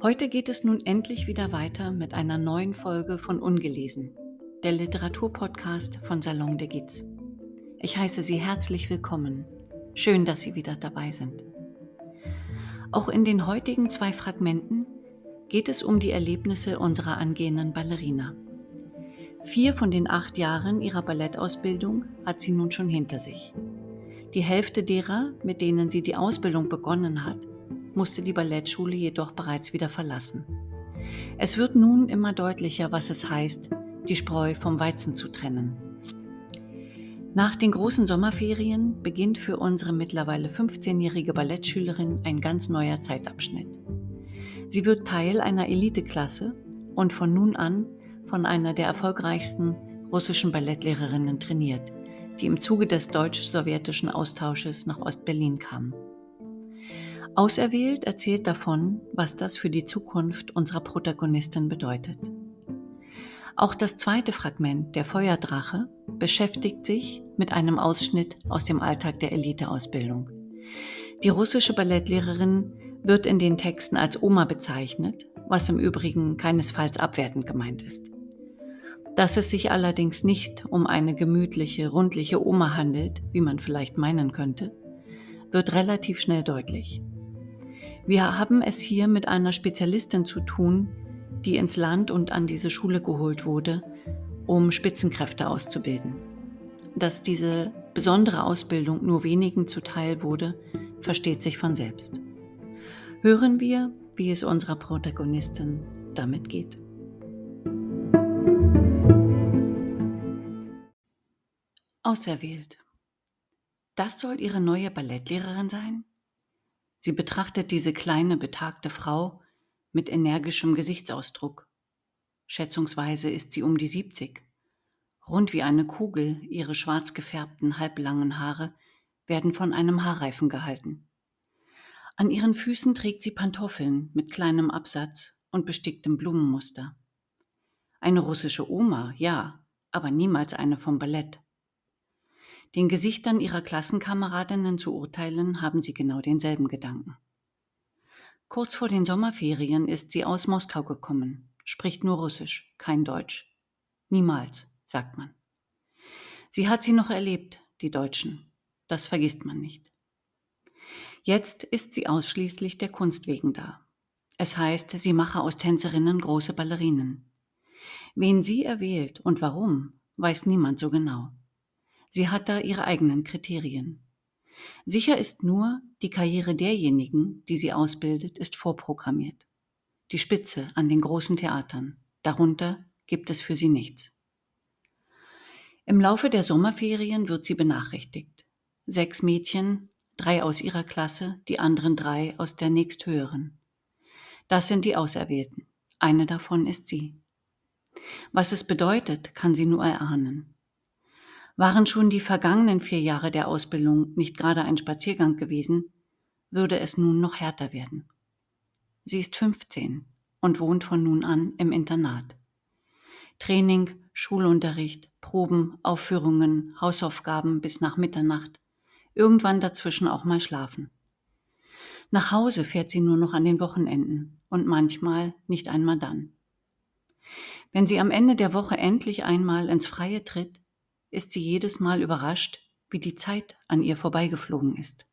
Heute geht es nun endlich wieder weiter mit einer neuen Folge von Ungelesen, der Literaturpodcast von Salon de Giz. Ich heiße Sie herzlich willkommen. Schön, dass Sie wieder dabei sind. Auch in den heutigen zwei Fragmenten geht es um die Erlebnisse unserer angehenden Ballerina. Vier von den acht Jahren ihrer Ballettausbildung hat sie nun schon hinter sich. Die Hälfte derer, mit denen sie die Ausbildung begonnen hat, musste die Ballettschule jedoch bereits wieder verlassen. Es wird nun immer deutlicher, was es heißt, die Spreu vom Weizen zu trennen. Nach den großen Sommerferien beginnt für unsere mittlerweile 15-jährige Ballettschülerin ein ganz neuer Zeitabschnitt. Sie wird Teil einer Eliteklasse und von nun an von einer der erfolgreichsten russischen Ballettlehrerinnen trainiert, die im Zuge des deutsch-sowjetischen Austausches nach Ostberlin kam. Auserwählt erzählt davon, was das für die Zukunft unserer Protagonistin bedeutet. Auch das zweite Fragment, der Feuerdrache, beschäftigt sich mit einem Ausschnitt aus dem Alltag der Eliteausbildung. Die russische Ballettlehrerin wird in den Texten als Oma bezeichnet, was im Übrigen keinesfalls abwertend gemeint ist. Dass es sich allerdings nicht um eine gemütliche, rundliche Oma handelt, wie man vielleicht meinen könnte, wird relativ schnell deutlich. Wir haben es hier mit einer Spezialistin zu tun, die ins Land und an diese Schule geholt wurde, um Spitzenkräfte auszubilden. Dass diese besondere Ausbildung nur wenigen zuteil wurde, versteht sich von selbst. Hören wir, wie es unserer Protagonistin damit geht. Auserwählt. Das soll ihre neue Ballettlehrerin sein? Sie betrachtet diese kleine, betagte Frau mit energischem Gesichtsausdruck. Schätzungsweise ist sie um die 70. Rund wie eine Kugel, ihre schwarz gefärbten, halblangen Haare werden von einem Haarreifen gehalten. An ihren Füßen trägt sie Pantoffeln mit kleinem Absatz und besticktem Blumenmuster. Eine russische Oma, ja, aber niemals eine vom Ballett. Den Gesichtern ihrer Klassenkameradinnen zu urteilen, haben sie genau denselben Gedanken. Kurz vor den Sommerferien ist sie aus Moskau gekommen, spricht nur Russisch, kein Deutsch. Niemals, sagt man. Sie hat sie noch erlebt, die Deutschen. Das vergisst man nicht. Jetzt ist sie ausschließlich der Kunst wegen da. Es heißt, sie mache aus Tänzerinnen große Ballerinen. Wen sie erwählt und warum, weiß niemand so genau. Sie hat da ihre eigenen Kriterien. Sicher ist nur, die Karriere derjenigen, die sie ausbildet, ist vorprogrammiert. Die Spitze an den großen Theatern. Darunter gibt es für sie nichts. Im Laufe der Sommerferien wird sie benachrichtigt. Sechs Mädchen, drei aus ihrer Klasse, die anderen drei aus der nächsthöheren. Das sind die Auserwählten. Eine davon ist sie. Was es bedeutet, kann sie nur erahnen. Waren schon die vergangenen vier Jahre der Ausbildung nicht gerade ein Spaziergang gewesen, würde es nun noch härter werden. Sie ist 15 und wohnt von nun an im Internat. Training, Schulunterricht, Proben, Aufführungen, Hausaufgaben bis nach Mitternacht, irgendwann dazwischen auch mal schlafen. Nach Hause fährt sie nur noch an den Wochenenden und manchmal nicht einmal dann. Wenn sie am Ende der Woche endlich einmal ins Freie tritt, ist sie jedes Mal überrascht, wie die Zeit an ihr vorbeigeflogen ist.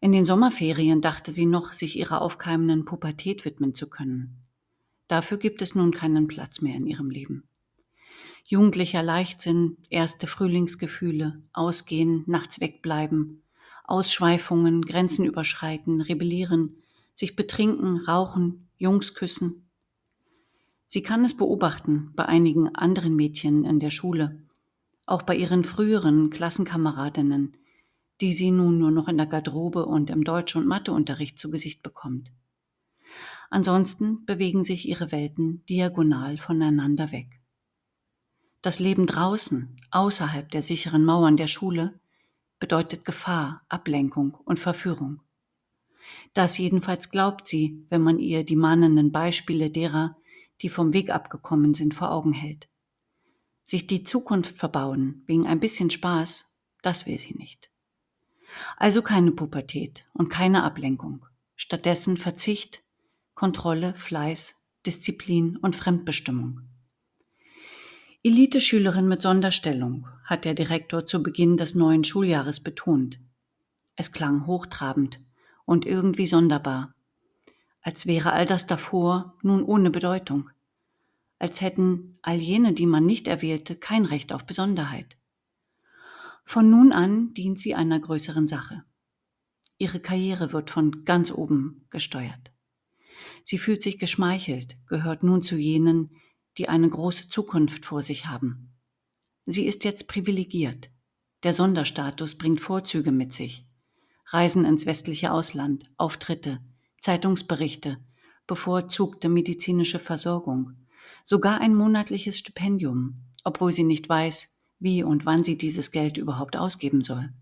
In den Sommerferien dachte sie noch, sich ihrer aufkeimenden Pubertät widmen zu können. Dafür gibt es nun keinen Platz mehr in ihrem Leben. Jugendlicher Leichtsinn, erste Frühlingsgefühle, Ausgehen, nachts wegbleiben, Ausschweifungen, Grenzen überschreiten, rebellieren, sich betrinken, rauchen, Jungs küssen. Sie kann es beobachten bei einigen anderen Mädchen in der Schule, auch bei ihren früheren Klassenkameradinnen, die sie nun nur noch in der Garderobe und im Deutsch- und Matheunterricht zu Gesicht bekommt. Ansonsten bewegen sich ihre Welten diagonal voneinander weg. Das Leben draußen, außerhalb der sicheren Mauern der Schule, bedeutet Gefahr, Ablenkung und Verführung. Das jedenfalls glaubt sie, wenn man ihr die mahnenden Beispiele derer, die vom Weg abgekommen sind, vor Augen hält. Sich die Zukunft verbauen wegen ein bisschen Spaß, das will sie nicht. Also keine Pubertät und keine Ablenkung. Stattdessen Verzicht, Kontrolle, Fleiß, Disziplin und Fremdbestimmung. Elite-Schülerin mit Sonderstellung, hat der Direktor zu Beginn des neuen Schuljahres betont. Es klang hochtrabend und irgendwie sonderbar, als wäre all das davor nun ohne Bedeutung, als hätten all jene, die man nicht erwählte, kein Recht auf Besonderheit. Von nun an dient sie einer größeren Sache. Ihre Karriere wird von ganz oben gesteuert. Sie fühlt sich geschmeichelt, gehört nun zu jenen, die eine große Zukunft vor sich haben. Sie ist jetzt privilegiert. Der Sonderstatus bringt Vorzüge mit sich. Reisen ins westliche Ausland, Auftritte, Zeitungsberichte, bevorzugte medizinische Versorgung, sogar ein monatliches Stipendium, obwohl sie nicht weiß, wie und wann sie dieses Geld überhaupt ausgeben soll.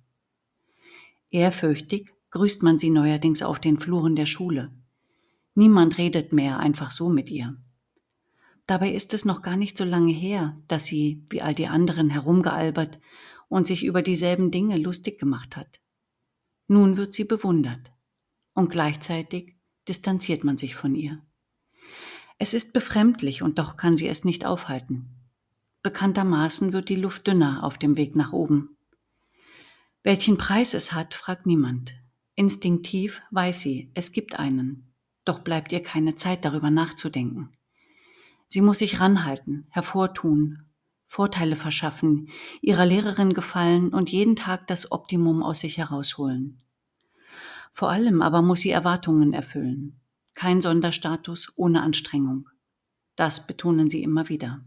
Ehrfürchtig grüßt man sie neuerdings auf den Fluren der Schule. Niemand redet mehr einfach so mit ihr. Dabei ist es noch gar nicht so lange her, dass sie, wie all die anderen, herumgealbert und sich über dieselben Dinge lustig gemacht hat. Nun wird sie bewundert und gleichzeitig distanziert man sich von ihr. Es ist befremdlich und doch kann sie es nicht aufhalten. Bekanntermaßen wird die Luft dünner auf dem Weg nach oben. Welchen Preis es hat, fragt niemand. Instinktiv weiß sie, es gibt einen, doch bleibt ihr keine Zeit darüber nachzudenken. Sie muss sich ranhalten, hervortun, Vorteile verschaffen, ihrer Lehrerin gefallen und jeden Tag das Optimum aus sich herausholen. Vor allem aber muss sie Erwartungen erfüllen. Kein Sonderstatus ohne Anstrengung. Das betonen sie immer wieder.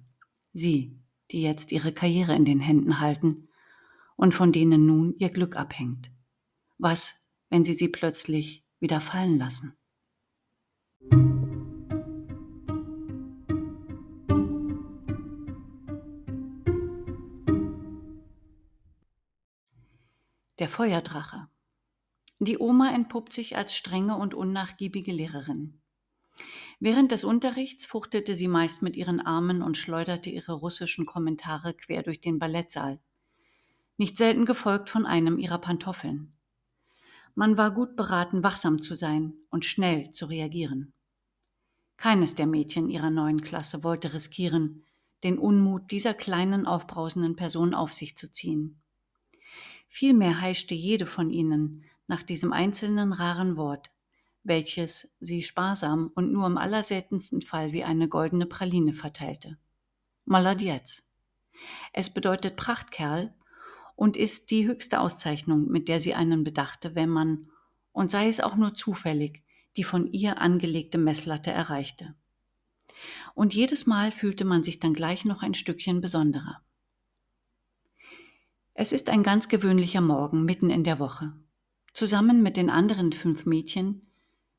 Sie, die jetzt ihre Karriere in den Händen halten und von denen nun ihr Glück abhängt. Was, wenn sie sie plötzlich wieder fallen lassen? Der Feuerdrache. Die Oma entpuppt sich als strenge und unnachgiebige Lehrerin. Während des Unterrichts fuchtete sie meist mit ihren Armen und schleuderte ihre russischen Kommentare quer durch den Ballettsaal, nicht selten gefolgt von einem ihrer Pantoffeln. Man war gut beraten, wachsam zu sein und schnell zu reagieren. Keines der Mädchen ihrer neuen Klasse wollte riskieren, den Unmut dieser kleinen, aufbrausenden Person auf sich zu ziehen. Vielmehr heischte jede von ihnen nach diesem einzelnen raren Wort, welches sie sparsam und nur im allerseltensten Fall wie eine goldene Praline verteilte. Maladietz. Es bedeutet Prachtkerl und ist die höchste Auszeichnung, mit der sie einen bedachte, wenn man, und sei es auch nur zufällig, die von ihr angelegte Messlatte erreichte. Und jedes Mal fühlte man sich dann gleich noch ein Stückchen besonderer. Es ist ein ganz gewöhnlicher Morgen mitten in der Woche. Zusammen mit den anderen fünf Mädchen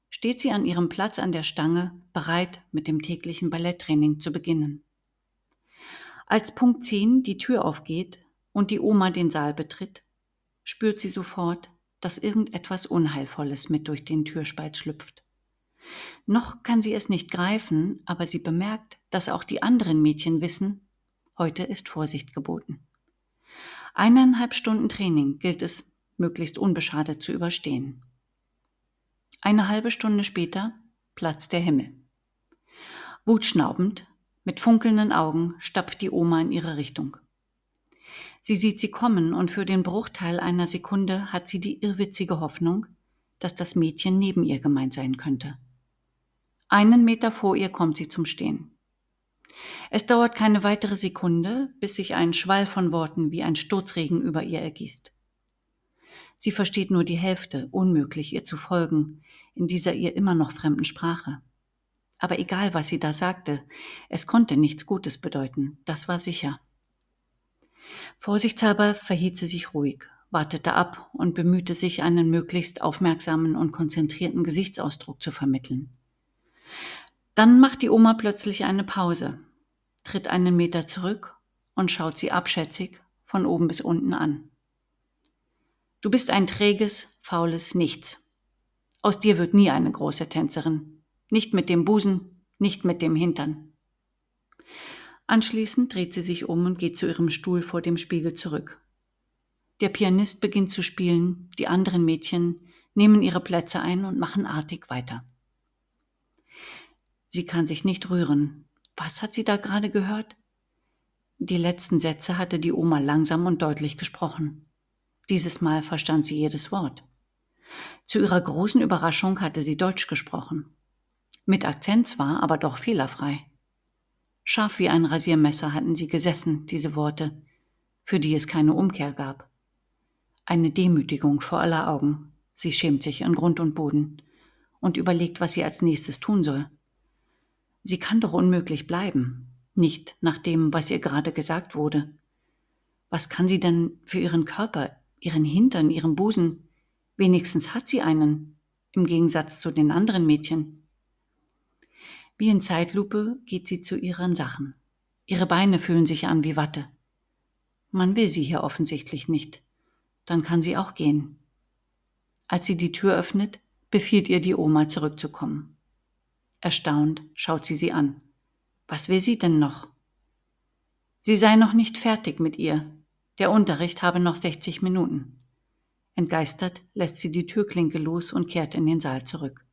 steht sie an ihrem Platz an der Stange, bereit, mit dem täglichen Balletttraining zu beginnen. Als Punkt 10 die Tür aufgeht und die Oma den Saal betritt, spürt sie sofort, dass irgendetwas Unheilvolles mit durch den Türspalt schlüpft. Noch kann sie es nicht greifen, aber sie bemerkt, dass auch die anderen Mädchen wissen, heute ist Vorsicht geboten. Eineinhalb Stunden Training gilt es möglichst unbeschadet zu überstehen. Eine halbe Stunde später platzt der Himmel. Wutschnaubend, mit funkelnden Augen, stapft die Oma in ihre Richtung. Sie sieht sie kommen und für den Bruchteil einer Sekunde hat sie die irrwitzige Hoffnung, dass das Mädchen neben ihr gemeint sein könnte. Einen Meter vor ihr kommt sie zum Stehen. Es dauert keine weitere Sekunde, bis sich ein Schwall von Worten wie ein Sturzregen über ihr ergießt. Sie versteht nur die Hälfte, unmöglich ihr zu folgen, in dieser ihr immer noch fremden Sprache. Aber egal, was sie da sagte, es konnte nichts Gutes bedeuten, das war sicher. Vorsichtshalber verhielt sie sich ruhig, wartete ab und bemühte sich, einen möglichst aufmerksamen und konzentrierten Gesichtsausdruck zu vermitteln. Dann macht die Oma plötzlich eine Pause, tritt einen Meter zurück und schaut sie abschätzig von oben bis unten an. Du bist ein träges, faules Nichts. Aus dir wird nie eine große Tänzerin. Nicht mit dem Busen, nicht mit dem Hintern. Anschließend dreht sie sich um und geht zu ihrem Stuhl vor dem Spiegel zurück. Der Pianist beginnt zu spielen, die anderen Mädchen nehmen ihre Plätze ein und machen artig weiter. Sie kann sich nicht rühren. Was hat sie da gerade gehört? Die letzten Sätze hatte die Oma langsam und deutlich gesprochen. Dieses Mal verstand sie jedes Wort. Zu ihrer großen Überraschung hatte sie Deutsch gesprochen. Mit Akzent zwar, aber doch fehlerfrei. Scharf wie ein Rasiermesser hatten sie gesessen, diese Worte, für die es keine Umkehr gab. Eine Demütigung vor aller Augen. Sie schämt sich in Grund und Boden und überlegt, was sie als nächstes tun soll. Sie kann doch unmöglich bleiben, nicht nach dem, was ihr gerade gesagt wurde. Was kann sie denn für ihren Körper, ihren Hintern, ihren Busen? Wenigstens hat sie einen, im Gegensatz zu den anderen Mädchen. Wie in Zeitlupe geht sie zu ihren Sachen. Ihre Beine fühlen sich an wie Watte. Man will sie hier offensichtlich nicht. Dann kann sie auch gehen. Als sie die Tür öffnet, befiehlt ihr die Oma zurückzukommen. Erstaunt schaut sie sie an. Was will sie denn noch? Sie sei noch nicht fertig mit ihr. Der Unterricht habe noch 60 Minuten. Entgeistert lässt sie die Türklinke los und kehrt in den Saal zurück.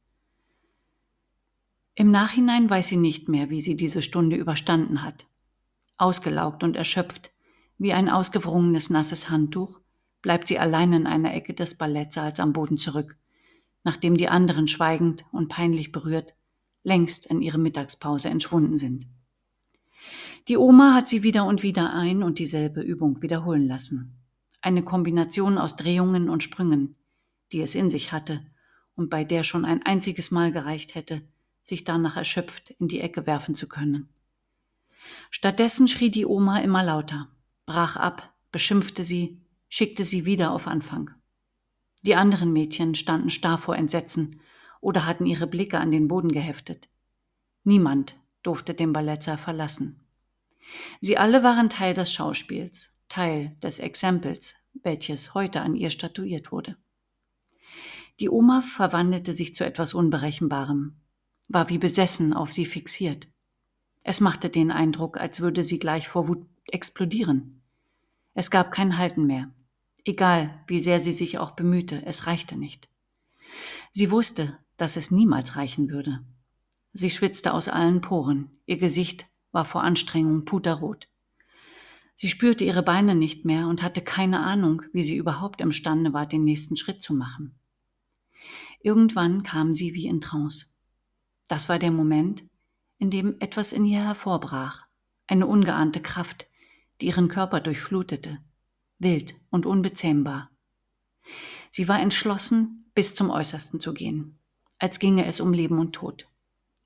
Im Nachhinein weiß sie nicht mehr, wie sie diese Stunde überstanden hat. Ausgelaugt und erschöpft, wie ein ausgewrungenes nasses Handtuch, bleibt sie allein in einer Ecke des Ballettsaals am Boden zurück, nachdem die anderen schweigend und peinlich berührt längst in ihre Mittagspause entschwunden sind. Die Oma hat sie wieder und wieder ein und dieselbe Übung wiederholen lassen. Eine Kombination aus Drehungen und Sprüngen, die es in sich hatte und bei der schon ein einziges Mal gereicht hätte, sich danach erschöpft in die Ecke werfen zu können. Stattdessen schrie die Oma immer lauter, brach ab, beschimpfte sie, schickte sie wieder auf Anfang. Die anderen Mädchen standen starr vor Entsetzen oder hatten ihre Blicke an den Boden geheftet. Niemand durfte den Ballettsaal verlassen. Sie alle waren Teil des Schauspiels, Teil des Exempels, welches heute an ihr statuiert wurde. Die Oma verwandelte sich zu etwas Unberechenbarem, war wie besessen auf sie fixiert. Es machte den Eindruck, als würde sie gleich vor Wut explodieren. Es gab kein Halten mehr. Egal, wie sehr sie sich auch bemühte, es reichte nicht. Sie wusste, dass es niemals reichen würde. Sie schwitzte aus allen Poren, ihr Gesicht war vor Anstrengung puterrot. Sie spürte ihre Beine nicht mehr und hatte keine Ahnung, wie sie überhaupt imstande war, den nächsten Schritt zu machen. Irgendwann kam sie wie in Trance. Das war der Moment, in dem etwas in ihr hervorbrach, eine ungeahnte Kraft, die ihren Körper durchflutete wild und unbezähmbar. Sie war entschlossen, bis zum Äußersten zu gehen, als ginge es um Leben und Tod.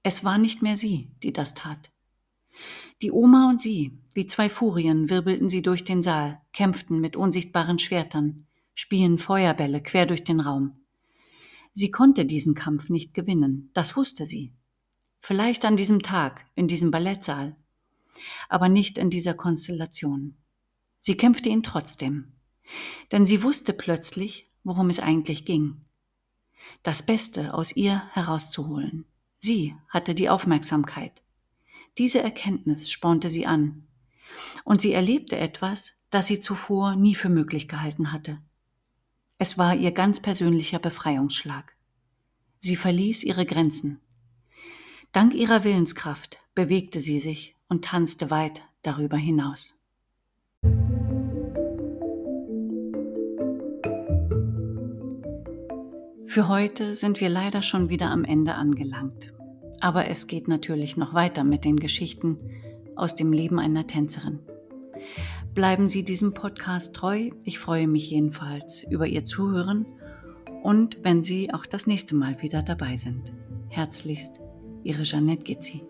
Es war nicht mehr sie, die das tat. Die Oma und sie, wie zwei Furien, wirbelten sie durch den Saal, kämpften mit unsichtbaren Schwertern, spielen Feuerbälle quer durch den Raum. Sie konnte diesen Kampf nicht gewinnen, das wusste sie. Vielleicht an diesem Tag, in diesem Ballettsaal, aber nicht in dieser Konstellation. Sie kämpfte ihn trotzdem, denn sie wusste plötzlich, worum es eigentlich ging. Das Beste aus ihr herauszuholen. Sie hatte die Aufmerksamkeit. Diese Erkenntnis spornte sie an. Und sie erlebte etwas, das sie zuvor nie für möglich gehalten hatte. Es war ihr ganz persönlicher Befreiungsschlag. Sie verließ ihre Grenzen. Dank ihrer Willenskraft bewegte sie sich und tanzte weit darüber hinaus. Für heute sind wir leider schon wieder am Ende angelangt. Aber es geht natürlich noch weiter mit den Geschichten aus dem Leben einer Tänzerin. Bleiben Sie diesem Podcast treu. Ich freue mich jedenfalls über Ihr Zuhören und wenn Sie auch das nächste Mal wieder dabei sind. Herzlichst, Ihre Jeanette Gitzi.